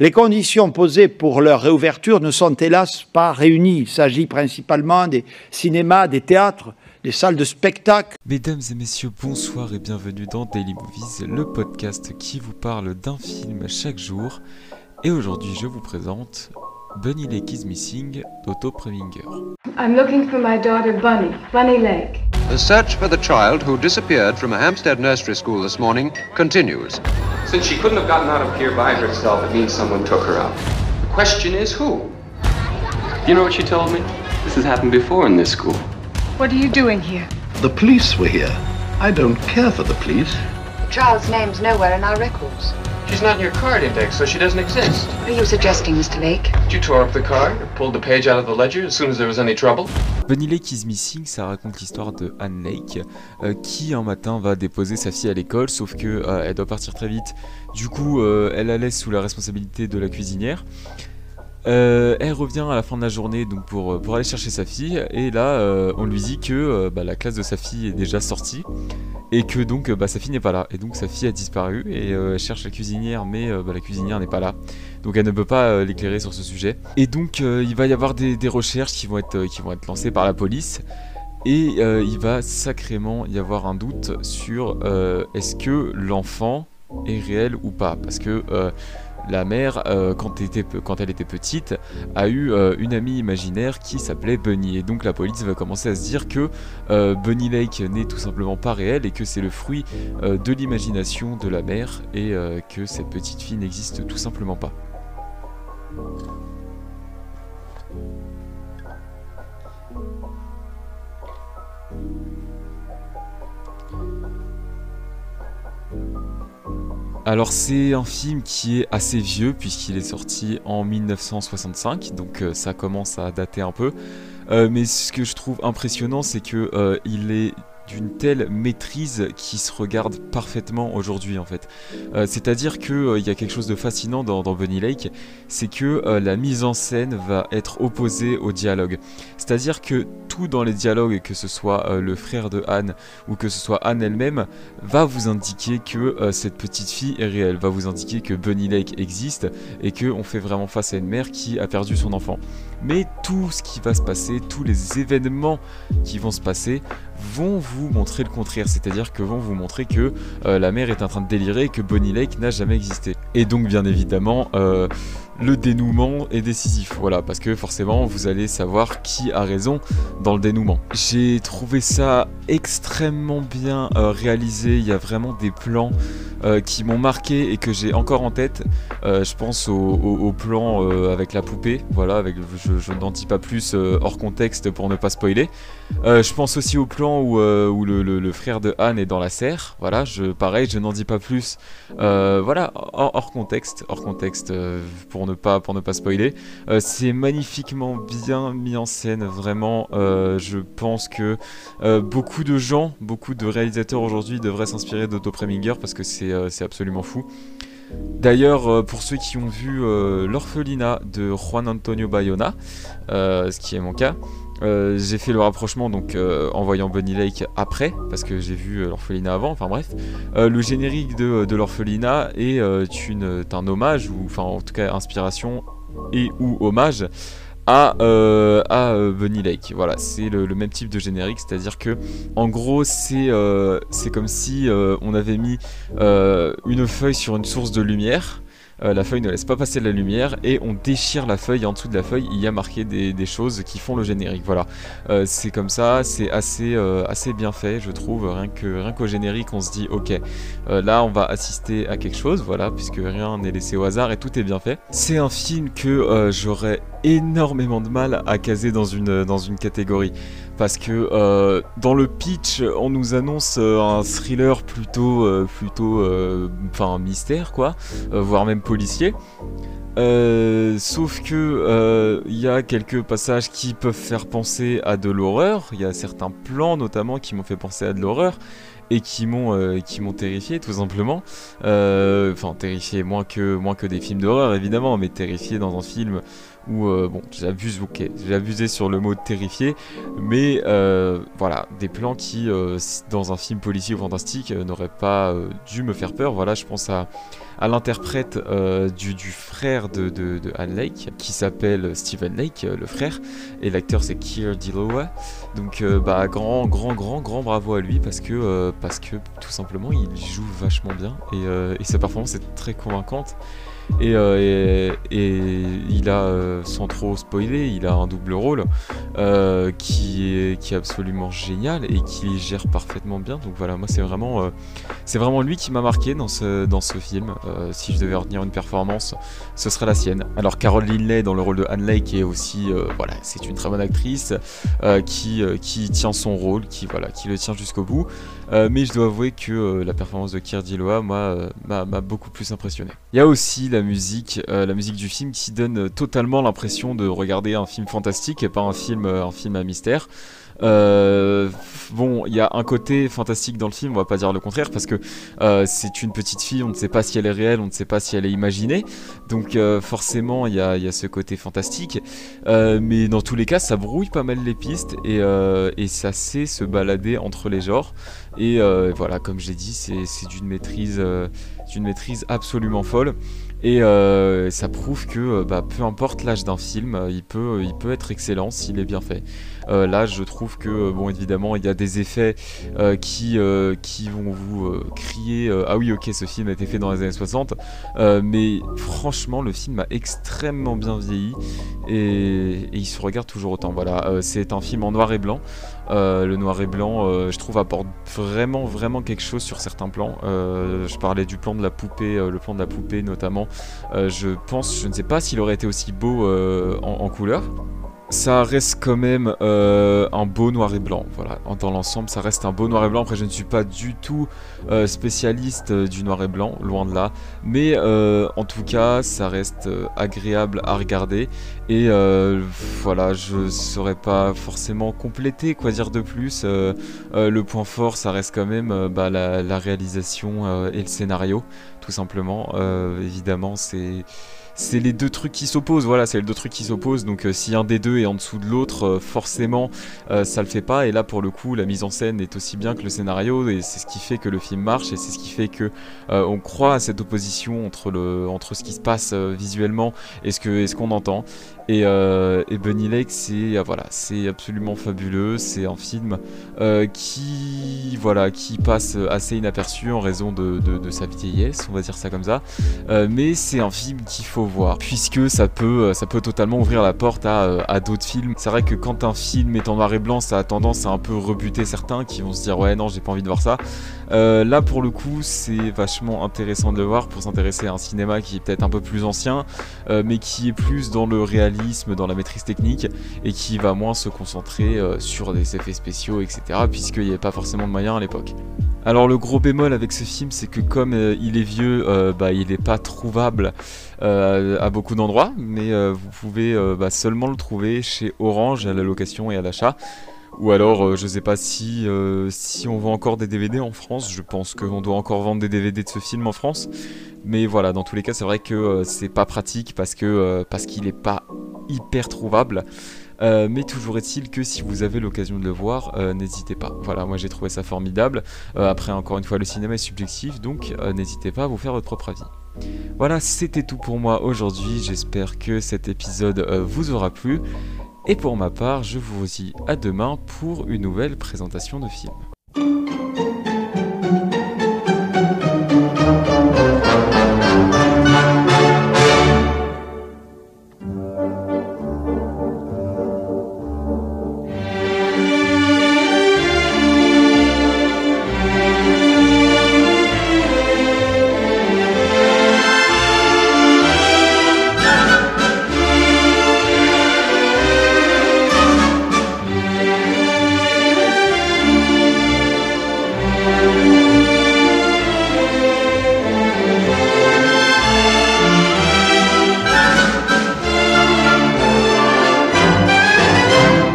Les conditions posées pour leur réouverture ne sont hélas pas réunies. Il s'agit principalement des cinémas, des théâtres, des salles de spectacle. Mesdames et messieurs, bonsoir et bienvenue dans Daily Movies, le podcast qui vous parle d'un film chaque jour. Et aujourd'hui, je vous présente Bunny Lake is Missing d'Otto Preminger. I'm looking for my daughter Bunny, Bunny Lake. The search for the child who disappeared from a Hampstead nursery school this morning continues. Since she couldn't have gotten out of here by herself, it means someone took her out. The question is who? You know what she told me? This has happened before in this school. What are you doing here? The police were here. I don't care for the police. The child's name's nowhere in our records. She's not in your card index, so she doesn't exist. What are you suggesting, Mr. Lake? You tore up the card, pulled the page out of the ledger as soon as there was any trouble? Bunny Lake is Missing, ça raconte l'histoire de Anne Lake, euh, qui un matin va déposer sa fille à l'école, sauf que euh, elle doit partir très vite. Du coup, euh, elle la laisse sous la responsabilité de la cuisinière. Euh, elle revient à la fin de la journée donc pour, pour aller chercher sa fille. Et là euh, on lui dit que euh, bah, la classe de sa fille est déjà sortie et que donc bah, sa fille n'est pas là. Et donc sa fille a disparu et elle cherche la cuisinière mais bah, la cuisinière n'est pas là. Donc elle ne peut pas l'éclairer sur ce sujet. Et donc il va y avoir des, des, recherches qui vont, être, qui vont être lancées par la police. Et il va sacrément y avoir un doute sur est-ce que l'enfant est réel ou pas? Parce que la mère, euh, quand, elle était petite, a eu euh, une amie imaginaire qui s'appelait Bunny. Et donc la police va commencer à se dire que euh, Bunny Lake n'est tout simplement pas réel et que c'est le fruit de l'imagination de la mère et que cette petite fille n'existe tout simplement pas. Alors c'est un film qui est assez vieux puisqu'il est sorti en 1965, donc euh, ça commence à dater un peu. Euh, mais ce que je trouve impressionnant, c'est que euh, il est d'une telle maîtrise qui se regarde parfaitement aujourd'hui en fait. Euh, C'est-à-dire qu'il euh, y a quelque chose de fascinant dans, Bunny Lake, c'est que euh, la mise en scène va être opposée au dialogue. C'est-à-dire que tout dans les dialogues, que ce soit euh, le frère de Anne ou que ce soit Anne elle-même, va vous indiquer que cette petite fille est réelle, va vous indiquer que Bunny Lake existe et qu'on fait vraiment face à une mère qui a perdu son enfant. Mais tout ce qui va se passer, tous les événements qui vont se passer, vont vous montrer le contraire, c'est-à-dire que vont vous montrer que euh, la mère est en train de délirer et que Bonnie Lake n'a jamais existé. Et donc bien évidemment, euh, le dénouement est décisif, voilà, parce que forcément vous allez savoir qui a raison dans le dénouement. J'ai trouvé ça extrêmement bien euh, réalisé, il y a vraiment des plans euh, qui m'ont marqué et que j'ai encore en tête. Euh, je pense au, plan avec la poupée, voilà, avec, je, n'en dis pas plus hors contexte pour ne pas spoiler. je pense aussi au plan où, le, frère de Anne est dans la serre, voilà, je, pareil, je n'en dis pas plus, voilà, hors, hors, contexte, hors contexte pour pas pour ne pas spoiler. C'est magnifiquement bien mis en scène, vraiment. je pense que beaucoup de gens, beaucoup de réalisateurs aujourd'hui devraient s'inspirer d'Otto Preminger parce que c'est absolument fou. D'ailleurs, euh, pour ceux qui ont vu euh, L'orphelinat de Juan Antonio Bayona, euh, ce qui est mon cas, j'ai fait le rapprochement donc en voyant Bunny Lake après, parce que j'ai vu l'orphelinat avant, enfin bref. le générique de, de l'orphelinat est, un hommage, ou enfin en tout cas inspiration et ou hommage à, euh, à euh, Bunny Lake. Voilà, c'est le, le, même type de générique, c'est-à-dire que en gros c'est euh, comme si euh, on avait mis euh, une feuille sur une source de lumière. Euh, la feuille ne laisse pas passer la lumière et on déchire la feuille. Et en dessous de la feuille il y a marqué des, choses qui font le générique. Voilà. Euh, c'est comme ça c'est assez euh, bien fait je trouve. Rien qu'au générique on se dit ok là on va assister à quelque chose. Voilà puisque rien n'est laissé au hasard et tout est bien fait. C'est un film que j'aurais énormément de mal à caser dans une catégorie parce que euh, dans le pitch, on nous annonce euh, un thriller plutôt, euh, plutôt, enfin mystère quoi, voire même policier. sauf que il y a quelques passages qui peuvent faire penser à de l'horreur. Il y a certains plans notamment qui m'ont fait penser à de l'horreur et qui m'ont qui m'ont terrifié tout simplement enfin terrifié moins que moins que des films d'horreur évidemment mais terrifié dans un film où euh, bon j'abuse ok abusé sur le mot terrifié mais euh, voilà des plans qui euh, dans un film policier ou fantastique n'auraient pas dû me faire peur voilà je pense à l'interprète du, frère de, de, Anne Lake, qui s'appelle Stephen Lake, le frère, et l'acteur c'est Keir Dilowa. Donc bah grand grand grand grand bravo à lui parce que parce que tout simplement il joue vachement bien et sa performance est très convaincante. Euh, et, il a, euh, sans trop spoiler, il a un double rôle euh, qui, est, qui absolument génial et qui gère parfaitement bien. Donc voilà, moi c'est vraiment, c'est vraiment lui qui m'a marqué dans ce, dans ce film. si je devais retenir une performance, ce serait la sienne. Alors Carol Linley dans le rôle de Anne Lake est aussi, voilà, c'est une très bonne actrice qui, qui tient son rôle, qui, voilà, qui le tient jusqu'au bout. mais je dois avouer que la performance de Kier Diloa, moi, m'a beaucoup plus impressionné. Il y a aussi la musique, euh, la musique du film qui donne totalement l'impression de regarder un film fantastique et pas un film, euh, un film à mystère. Euh, bon, il y a un côté fantastique dans le film, on va pas dire le contraire, parce que c'est une petite fille, on ne sait pas si elle est réelle, on ne sait pas si elle est imaginée, donc forcément il y a, ce côté fantastique, mais dans tous les cas ça brouille pas mal les pistes et, et ça sait se balader entre les genres, et voilà, comme j'ai dit, c'est d'une maîtrise, d'une maîtrise absolument folle. Et euh, ça prouve que euh, bah, peu importe l'âge d'un film, euh, il peut, être excellent s'il est bien fait. là, je trouve que, bon, évidemment, il y a des effets qui, vont vous crier Ah oui, ok, ce film a été fait dans les années 60. mais franchement, le film a extrêmement bien vieilli et, il se regarde toujours autant. Voilà, c'est un film en noir et blanc. Le noir et blanc, je trouve, apporte vraiment, vraiment quelque chose sur certains plans. Je parlais du plan de la poupée, le plan de la poupée notamment. Je pense, je ne sais pas s'il aurait été aussi beau en, couleur. Ça reste quand même euh, un beau noir et blanc. Voilà, dans l'ensemble, ça reste un beau noir et blanc. Après, je ne suis pas du tout euh, spécialiste euh, du noir et blanc, loin de là. Mais en tout cas, ça reste agréable à regarder. Et voilà, je ne saurais pas forcément compléter, quoi dire de plus. le point fort, ça reste quand même bah, la, réalisation et le scénario, tout simplement. évidemment, c'est c'est les deux trucs qui s'opposent. Voilà, c'est les deux trucs qui s'opposent. Donc euh, si un des deux est en dessous de l'autre, euh, forcément, euh, ça le fait pas. Et là, pour le coup, la mise en scène est aussi bien que le scénario, et c'est ce qui fait que le film marche, et c'est ce qui fait que on croit à cette opposition entre le, entre ce qui se passe visuellement et ce que, et qu'on entend. Et, et, Bunny Lake, c'est voilà, c'est absolument fabuleux. C'est un film qui voilà, qui passe assez inaperçu en raison de, de, sa vieillesse, on va dire ça comme ça. mais c'est un film qu'il faut puisque ça peut, ça peut totalement ouvrir la porte à, à d'autres films. C'est vrai que quand un film est en noir et blanc, ça a tendance à un peu rebuter certains qui vont se dire ouais non j'ai pas envie de voir ça. Euh, là pour le coup c'est vachement intéressant de le voir pour s'intéresser à un cinéma qui est peut-être un peu plus ancien, euh, mais qui est plus dans le réalisme, dans la maîtrise technique et qui va moins se concentrer euh, sur des effets spéciaux etc. puisqu'il n'y avait pas forcément de moyens à l'époque. Alors le gros bémol avec ce film, c'est que comme il est vieux, bah, il n'est pas trouvable à beaucoup d'endroits, mais vous pouvez bah, seulement le trouver chez Orange à la location et à l'achat. Ou alors, euh, je sais pas si, euh, on vend encore des DVD en France. Je pense qu'on doit encore vendre des DVD de ce film en France. Mais voilà, dans tous les cas, c'est vrai que euh, c'est pas pratique parce qu'il est pas hyper trouvable. mais toujours est-il que si vous avez l'occasion de le voir, n'hésitez pas. Voilà, moi j'ai trouvé ça formidable. après, encore une fois, le cinéma est subjectif, donc n'hésitez pas à vous faire votre propre avis. Voilà, c'était tout pour moi aujourd'hui. J'espère que cet épisode vous aura plu. Et pour ma part, je vous dis à demain pour une nouvelle présentation de film.